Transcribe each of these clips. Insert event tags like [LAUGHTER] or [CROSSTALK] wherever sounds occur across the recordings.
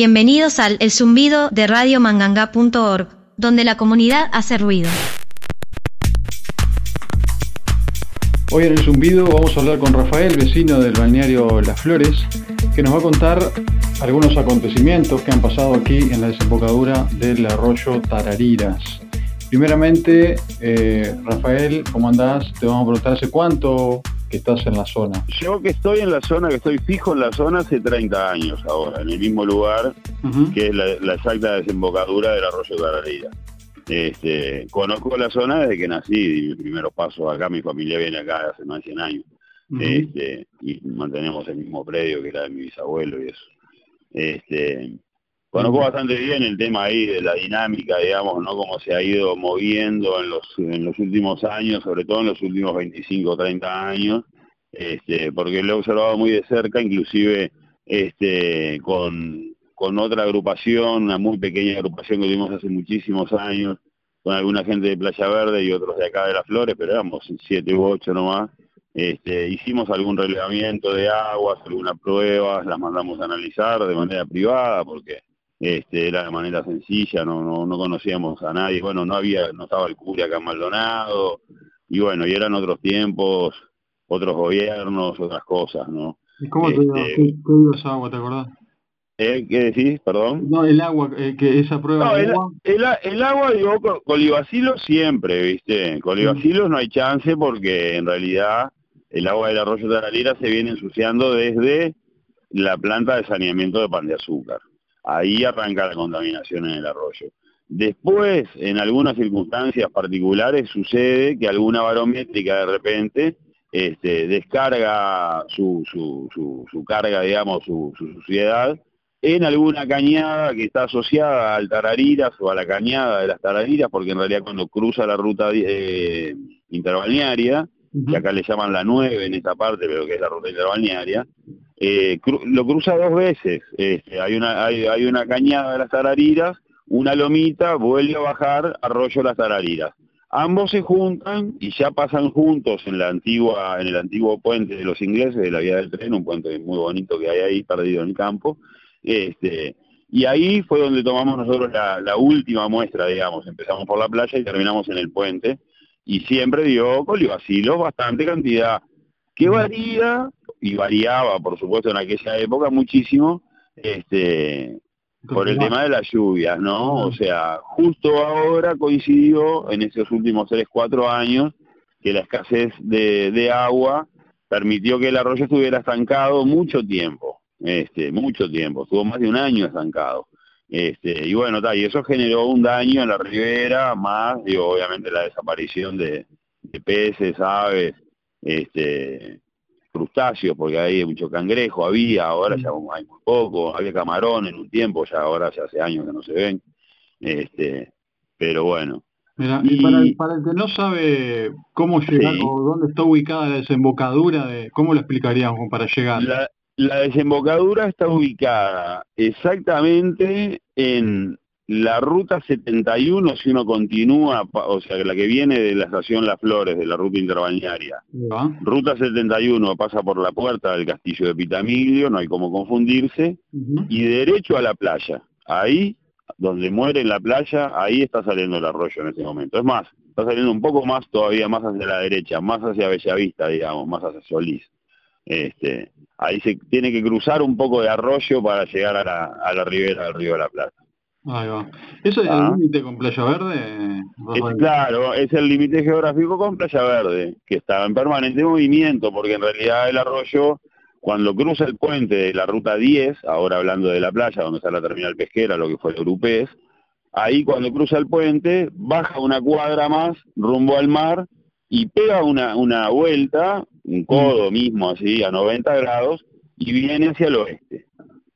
Bienvenidos al El Zumbido de radiomanganga.org, donde la comunidad hace ruido. Hoy en el Zumbido vamos a hablar con Rafael, vecino del balneario Las Flores, que nos va a contar algunos acontecimientos que han pasado aquí en la desembocadura del arroyo Tarariras. Primeramente, eh, Rafael, ¿cómo andás? Te vamos a preguntar hace cuánto que estás en la zona. Yo que estoy en la zona, que estoy fijo en la zona hace 30 años ahora, en el mismo lugar que es la, exacta desembocadura del arroyo Tarariras. Este, conozco la zona desde que nací, y mis primeros pasos acá, mi familia viene acá hace más de 100 años. este, y mantenemos el mismo predio que era de mi bisabuelo y eso. Este, conozco bastante bien el tema ahí de la dinámica, digamos, ¿no? Cómo se ha ido moviendo en los, en los últimos años, sobre todo en los últimos 25 o 30 años, este, porque lo he observado muy de cerca, inclusive este, con, con otra agrupación, una muy pequeña agrupación que tuvimos hace muchísimos años, con alguna gente de Playa Verde y otros de acá de Las Flores, pero éramos siete u ocho nomás, este, hicimos algún relevamiento de aguas, algunas pruebas, las mandamos a analizar de manera privada porque este, era de manera sencilla, no, no, conocíamos a nadie, bueno, no había, no estaba el cura acá en Maldonado, y bueno, y eran otros tiempos, otros gobiernos, otras cosas, ¿no? ¿Y cómo te este, ¿Qué, esa agua, te acordás? ¿Eh? ¿Qué decís? Perdón. No, el agua, eh, que esa prueba el, agua. El, agua, digo, colibacilos siempre, ¿viste? Colibacilos no hay chance porque en realidad el agua del arroyo de Lira se viene ensuciando desde la planta de saneamiento de pan de azúcar. Ahí arranca la contaminación en el arroyo. Después, en algunas circunstancias particulares, sucede que alguna barométrica de repente este, descarga su, su, su, carga, digamos, su, suciedad en alguna cañada que está asociada al Tarariras o a la cañada de las Tarariras, porque en realidad cuando cruza la ruta eh, interbalnearia, que acá le llaman la 9 en esta parte, pero que es la ruta interbalnearia, eh, lo cruza dos veces. Este, hay, una, hay, una cañada de las tarariras, una lomita, vuelve a bajar arroyo las tarariras. Ambos se juntan y ya pasan juntos en la antigua, en el antiguo puente de los ingleses de la vía del tren, un puente muy bonito que hay ahí perdido en el campo. Este, y ahí fue donde tomamos nosotros la, la última muestra, digamos. Empezamos por la playa y terminamos en el puente y siempre dio colibacilos bastante cantidad, que varía, y variaba por supuesto en aquella época muchísimo, este por el tema de las lluvias, ¿no? O sea, justo ahora coincidió en esos últimos 3, 4 años que la escasez de, de agua permitió que el arroyo estuviera estancado mucho tiempo, este, mucho tiempo, estuvo más de un año estancado. Este, y bueno, y eso generó un daño en la ribera, más, digo, obviamente la desaparición de, peces, aves, este, crustáceos, porque hay mucho cangrejo, había, ahora ya mm. hay muy poco, había camarón en un tiempo, ya ahora ya hace años que no se ven, este, pero bueno. y, para, el, para, el, que no sabe cómo llegar o dónde está ubicada la desembocadura, de, ¿cómo lo explicaríamos para llegar? La desembocadura está ubicada exactamente en la ruta 71, si uno continúa, o sea, la que viene de la estación Las Flores, de la ruta interbalnearia. Ruta 71 pasa por la puerta del castillo de Pitamiglio, no hay como confundirse, y derecho a la playa. Ahí, donde muere en la playa, ahí está saliendo el arroyo en este momento. Es más, está saliendo un poco más, todavía más hacia la derecha, más hacia Bellavista, digamos, más hacia Solís. Este, ahí se tiene que cruzar un poco de arroyo para llegar a la, a la ribera del río de la Plata. Ahí va. ¿Eso es el ah. límite con Playa Verde? claro, es el límite geográfico con Playa Verde, que está en permanente movimiento, porque en realidad el arroyo, cuando cruza el puente de la ruta 10, ahora hablando de la playa, donde está la terminal pesquera, lo que fue el Europés, ahí cuando cruza el puente, baja una cuadra más rumbo al mar y pega una, una vuelta, un codo mismo así, a 90 grados, y viene hacia el oeste.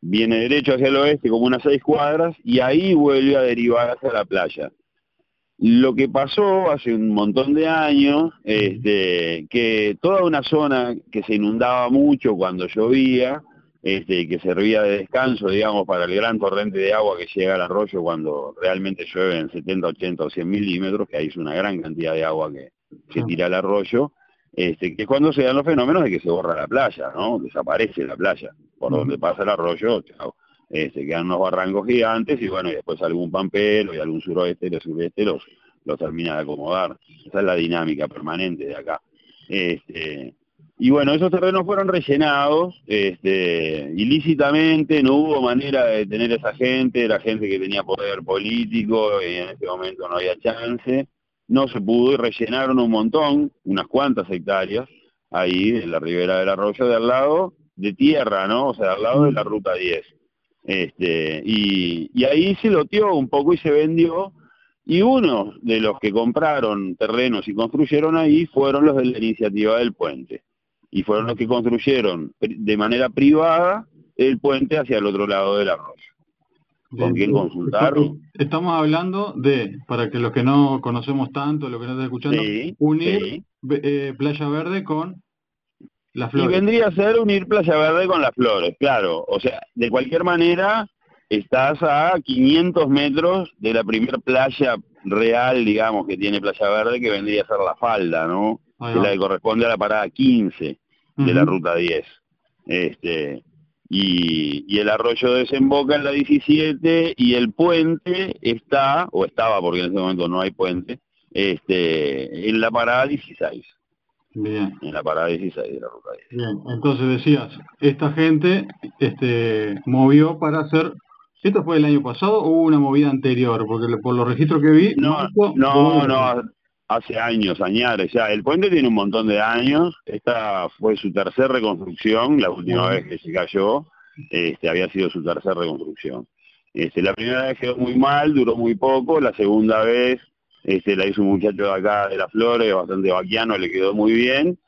Viene derecho hacia el oeste como unas seis cuadras y ahí vuelve a derivar hacia la playa. Lo que pasó hace un montón de años, este, que toda una zona que se inundaba mucho cuando llovía, este, que servía de descanso, digamos, para el gran torrente de agua que llega al arroyo cuando realmente llueve en 70, 80 o 100 milímetros, que ahí es una gran cantidad de agua que, que tira al arroyo, este, que es cuando se dan los fenómenos de que se borra la playa, ¿no? Desaparece la playa, por donde pasa el arroyo, este, quedan unos barrancos gigantes y bueno, y después algún pampero y algún suroeste y el sureste los, los termina de acomodar. Esa es la dinámica permanente de acá. Este, y bueno, esos terrenos fueron rellenados este, ilícitamente, no hubo manera de tener esa gente, era gente que tenía poder político y en ese momento no había chance. No se pudo y rellenaron un montón, unas cuantas hectáreas, ahí en la ribera del arroyo de al lado, de tierra, ¿no? O sea, al lado de la ruta 10. Este, y, y ahí se loteó un poco y se vendió y uno de los que compraron terrenos y construyeron ahí fueron los de la iniciativa del puente y fueron los que construyeron de manera privada el puente hacia el otro lado del arroyo. ¿Con quién consultaron? Estamos hablando de, para que los que no conocemos tanto, los que no están escuchando, unir eh, Playa Verde con las flores. Y vendría a ser unir Playa Verde con las flores, claro. O sea, de cualquier manera, estás a 500 metros de la primera playa real, digamos, que tiene Playa Verde, que vendría a ser la falda, ¿no? que la que corresponde a la parada 15 de la ruta 10. Este, y, y, el arroyo desemboca en la 17 y el puente está, o estaba porque en este momento no hay puente, este, en la parada 16. Bien. En la parada 16 de la ruta 10. Bien, entonces decías, esta gente este, movió para hacer ¿Esto fue el año pasado o hubo una movida anterior? Porque por los registros que vi... No, no, no, hace años, añares ya. El puente tiene un montón de años. Esta fue su tercera reconstrucción, la última vez que se cayó, este, había sido su tercera reconstrucción. Este, la primera vez quedó muy mal, duró muy poco, la segunda vez este, la hizo un muchacho de acá de las flores, bastante vaquiano, le quedó muy bien.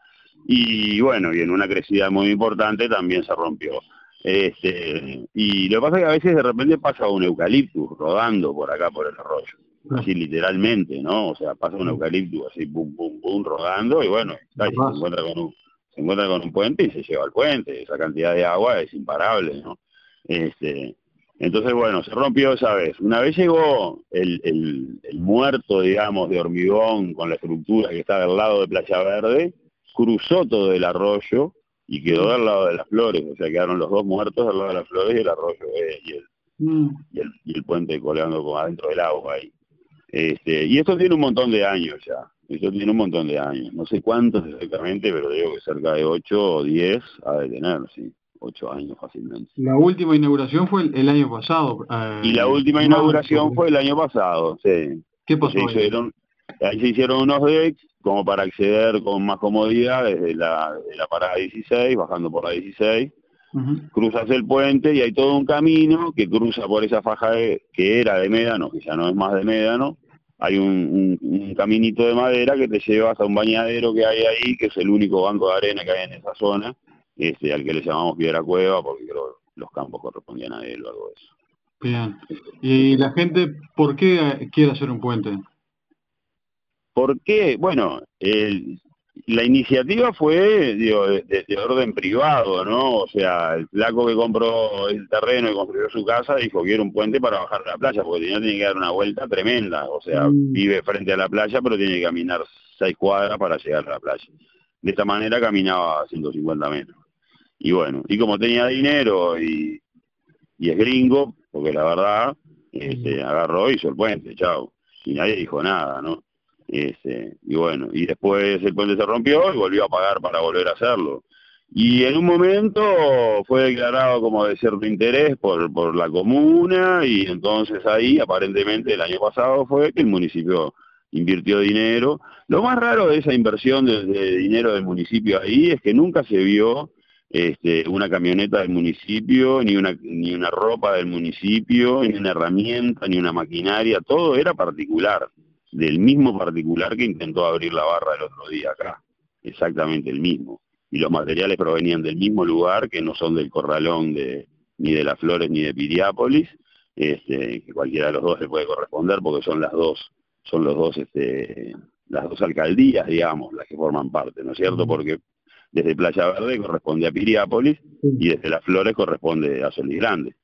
Y bueno, y en una crecida muy importante también se rompió. Este, y lo que pasa es que a veces de repente pasa un eucaliptus rodando por acá por el arroyo así literalmente, ¿no? O sea, pasa un eucalipto así, pum, pum, pum, rodando, y bueno, se encuentra con un se encuentra con un puente y se lleva al puente, esa cantidad de agua es imparable, ¿no? Este, entonces, bueno, se rompió esa vez. Una vez llegó el, el, el muerto, digamos, de hormigón con la estructura que está del lado de Playa Verde, cruzó todo el arroyo y quedó al lado de las flores, o sea, quedaron los dos muertos al lado de las flores y el arroyo eh, y, el, mm. y, el, y el puente colgando como adentro del agua ahí. Este, y esto tiene un montón de años ya, esto tiene un montón de años, no sé cuántos exactamente, pero digo que cerca de 8 o 10 ha de tener, sí, 8 años fácilmente. La última inauguración fue el, año pasado. Eh, y la última inauguración fue el año pasado, sí. ¿Qué pasó? Se hicieron, ahí se hicieron unos decks como para acceder con más comodidad desde la, la parada 16, bajando por la 16, cruzas el puente y hay todo un camino que cruza por esa faja que era de médano, que ya no es más de médano, hay un, un, caminito de madera que te lleva hasta un bañadero que hay ahí, que es el único banco de arena que hay en esa zona, este, al que le llamamos Piedra Cueva, porque creo los campos correspondían a él o algo de eso. Bien. ¿Y la gente por qué quiere hacer un puente? ¿Por qué? Bueno, el, la iniciativa fue digo, de, orden privado, ¿no? O sea, el flaco que compró el terreno y construyó su casa dijo que era un puente para bajar a la playa, porque tenía, tiene que dar una vuelta tremenda. O sea, mm. vive frente a la playa, pero tiene que caminar seis cuadras para llegar a la playa. De esta manera caminaba 150 metros. Y bueno, y como tenía dinero y, y es gringo, porque la verdad, este, agarró y hizo el puente, chao. Y nadie dijo nada, ¿no? Este, y bueno, y después el puente se rompió y volvió a pagar para volver a hacerlo. Y en un momento fue declarado como de cierto interés por, por la comuna y entonces ahí aparentemente el año pasado fue que el municipio invirtió dinero. Lo más raro de esa inversión de, dinero del municipio ahí es que nunca se vio este, una camioneta del municipio, ni una, ni una ropa del municipio, ni una herramienta, ni una maquinaria, todo era particular del mismo particular que intentó abrir la barra el otro día acá, exactamente el mismo. Y los materiales provenían del mismo lugar, que no son del corralón de, ni de las flores ni de Piriápolis, este, que cualquiera de los dos le puede corresponder porque son las dos, son los dos, este, las dos alcaldías, digamos, las que forman parte, ¿no es cierto? Porque desde Playa Verde corresponde a Piriápolis y desde las flores corresponde a Solís Grande.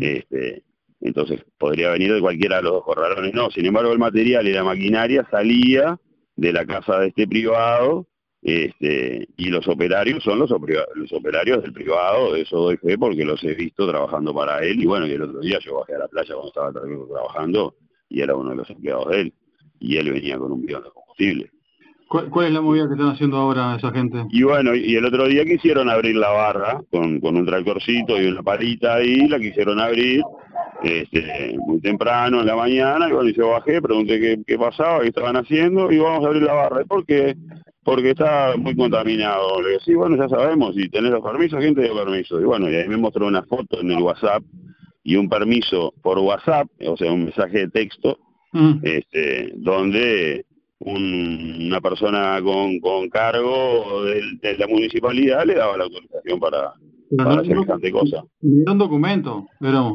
este, entonces podría venir de cualquiera de los dos corralones. No, sin embargo el material y la maquinaria salía de la casa de este privado este, y los operarios son los, operarios del privado, de eso doy fe porque los he visto trabajando para él, y bueno, y el otro día yo bajé a la playa cuando estaba trabajando, y era uno de los empleados de él, y él venía con un bidón de combustible. ¿Cuál, es la movida que están haciendo ahora esa gente? Y bueno, y el otro día quisieron abrir la barra con, con un tractorcito y una parita ahí, la quisieron abrir este, muy temprano en la mañana, y bueno, y yo bajé, pregunté qué, qué pasaba, qué estaban haciendo, y vamos a abrir la barra. ¿Por qué? Porque está muy contaminado. Le digo, sí, bueno, ya sabemos, si tenés los permisos, ¿quién te dio permiso? Y bueno, y ahí me mostró una foto en el WhatsApp y un permiso por WhatsApp, o sea, un mensaje de texto, mm. este, donde una persona con, con cargo de, la municipalidad le daba la autorización para, para hacer semejante cosa. Sin documento, pero...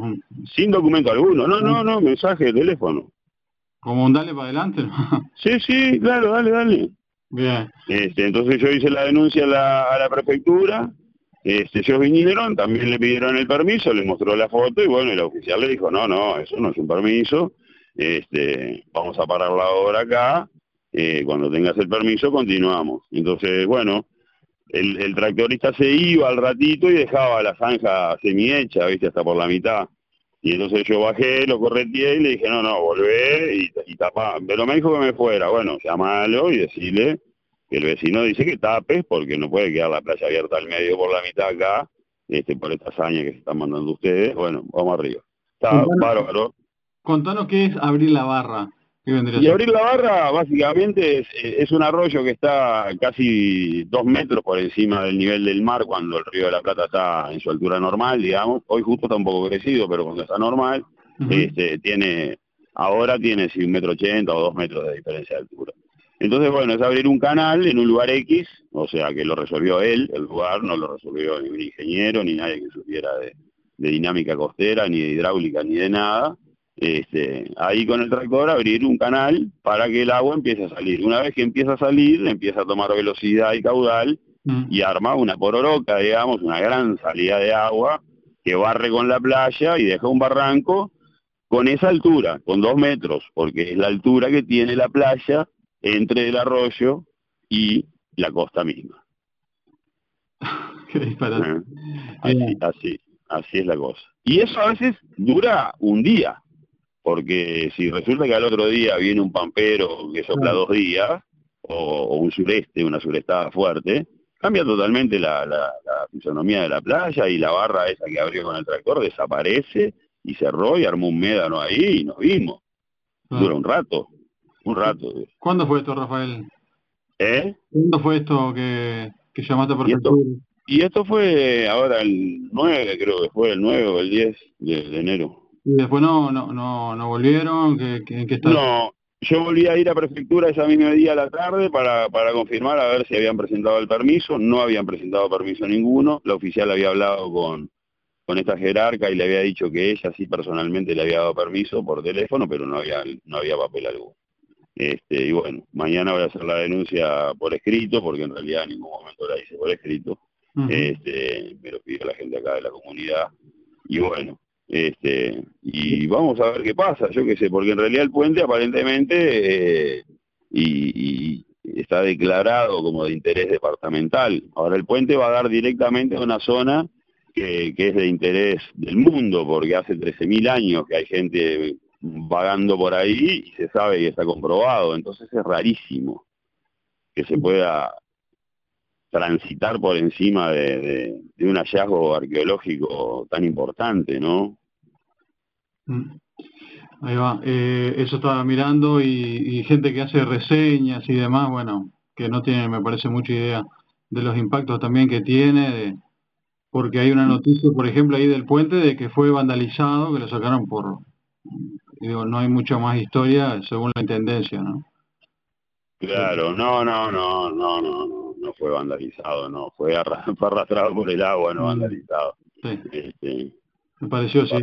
Sin documento alguno, no, no, no, mensaje de teléfono. Como un dale para adelante. [LAUGHS] sí, sí, claro, dale, dale. Bien. Este, entonces yo hice la denuncia a la, a la prefectura, este, ellos vinieron, también le pidieron el permiso, le mostró la foto y bueno, el oficial le dijo, no, no, eso no es un permiso, este, vamos a parar la obra acá, eh, cuando tengas el permiso continuamos. Entonces, bueno, el, el, tractorista se iba al ratito y dejaba la zanja semi-hecha, viste, hasta por la mitad. Y entonces yo bajé, lo correteé y le dije, no, no, volvé y, y tapá. Pero me dijo que me fuera. Bueno, llamalo y decirle que el vecino dice que tapes porque no puede quedar la playa abierta al medio por la mitad acá, este, por esta hazaña que se están mandando ustedes. Bueno, vamos arriba. Está bárbaro. Contanos qué es abrir la barra. Y abrir la barra básicamente es, un arroyo que está casi dos metros por encima del nivel del mar cuando el río de la Plata está en su altura normal, digamos. Hoy justo está un poco crecido, pero cuando está normal, este, tiene, ahora tiene si un metro ochenta o dos metros de diferencia de altura. Entonces, bueno, es abrir un canal en un lugar X, o sea que lo resolvió él, el lugar, no lo resolvió ni un ingeniero, ni nadie que supiera de dinámica costera, ni de hidráulica, ni de nada este, ahí con el tractor abrir un canal para que el agua empiece a salir. Una vez que empieza a salir, empieza a tomar velocidad y caudal mm. y arma una pororoca, digamos, una gran salida de agua que barre con la playa y deja un barranco con esa altura, con dos metros, porque es la altura que tiene la playa entre el arroyo y la costa misma. [LAUGHS] Qué ¿Eh? Así, así, así es la cosa. Y eso a veces dura un día porque si resulta que al otro día viene un pampero que sopla dos días, o, un sureste, una surestada fuerte, cambia totalmente la, la, fisonomía de la playa y la barra esa que abrió con el tractor desaparece y cerró y armó un médano ahí y nos vimos. Ah. Dura un rato, un rato. ¿Cuándo fue esto, Rafael? ¿Eh? ¿Cuándo fue esto que, que llamaste por y y esto fue ahora el 9, creo que fue el 9 o el 10 de enero. Y después no, no, no, no volvieron, ¿qué, qué, No, yo volví a ir a prefectura esa misma día a la tarde para, para confirmar a ver si habían presentado el permiso, no habían presentado permiso ninguno, la oficial había hablado con, con esta jerarca y le había dicho que ella sí personalmente le había dado permiso por teléfono, pero no había, no había papel alguno. Este, y bueno, mañana voy a hacer la denuncia por escrito, porque en realidad en ningún momento la hice por escrito. este, me lo pidió la gente acá de la comunidad. Y bueno, este, y vamos a ver qué pasa, yo qué sé, porque en realidad el puente aparentemente eh, y, está declarado como de interés departamental. Ahora el puente va a dar directamente a una zona que, es de interés del mundo, porque hace 13.000 años que hay gente vagando por ahí y se sabe y está comprobado, entonces es rarísimo que se pueda transitar por encima de, un hallazgo arqueológico tan importante, ¿no? Mm. Ahí va. Eh, eso estaba mirando y, gente que hace reseñas y demás, bueno, que no tiene, me parece, mucha idea de los impactos también que tiene, porque hay una noticia, por ejemplo, ahí del puente de que fue vandalizado, que lo sacaron por, digo, no hay mucha más historia según la intendencia, ¿no? Claro, no, no, no, no, no, no, fue vandalizado, no, fue, arrastrado por el agua, no mm. vandalizado. Sí. Este, me pareció, sí.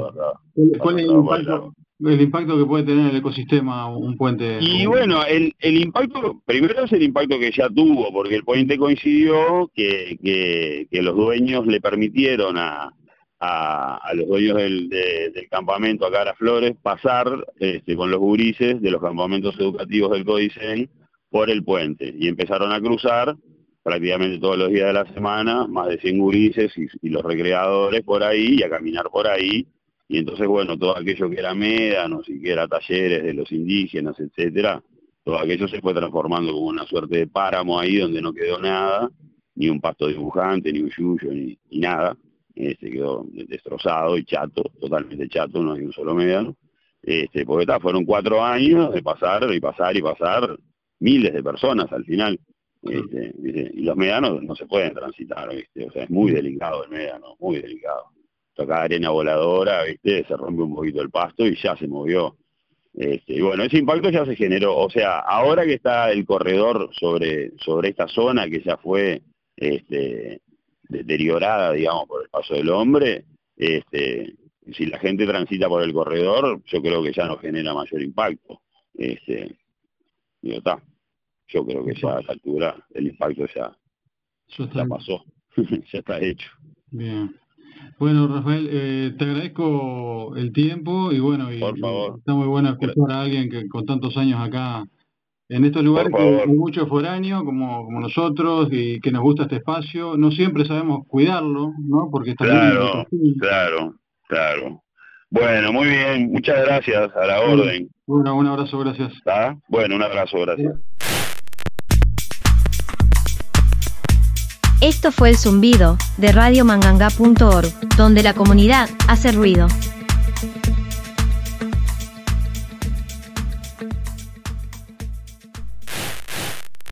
¿Cuál es el impacto, que puede tener el ecosistema un puente? Y bueno, el, el impacto, primero es el impacto que ya tuvo, porque el puente coincidió que, que, los dueños le permitieron a, a, los dueños del, del campamento acá a las Flores pasar este, con los gurises de los campamentos educativos del Codicen por el puente y empezaron a cruzar prácticamente todos los días de la semana, más de 100 gurises y, los recreadores por ahí y a caminar por ahí. Y entonces, bueno, todo aquello que era médanos y que era talleres de los indígenas, etcétera, todo aquello se fue transformando como una suerte de páramo ahí donde no quedó nada, ni un pasto dibujante, ni un yuyo, ni, nada. Este, quedó destrozado y chato, totalmente chato, no hay un solo médano. Este, porque está, fueron cuatro años de pasar y pasar y pasar miles de personas al final. Y los médanos no se pueden transitar, ¿viste? o sea, es muy delicado el médano, muy delicado. Toca arena voladora, ¿viste? se rompe un poquito el pasto y ya se movió. Este, y bueno, ese impacto ya se generó, o sea, ahora que está el corredor sobre, sobre esta zona que ya fue este, deteriorada, digamos, por el paso del hombre, este, si la gente transita por el corredor, yo creo que ya no genera mayor impacto. Este, yo creo que ya a esa altura el impacto ya, ya pasó, [LAUGHS] ya está hecho. Bien. Bueno, Rafael, eh, te agradezco el tiempo y bueno, y, está muy bueno escuchar a alguien que con tantos años acá en estos lugares que hay muchos foráneos como, como nosotros y que nos gusta este espacio. No siempre sabemos cuidarlo, ¿no? Porque está Claro, claro, claro. Bueno, muy bien, muchas gracias, a la orden. Bueno, un abrazo, gracias. ¿Está? Bueno, un abrazo, gracias. Esto fue el zumbido de radiomanganga.org, donde la comunidad hace ruido.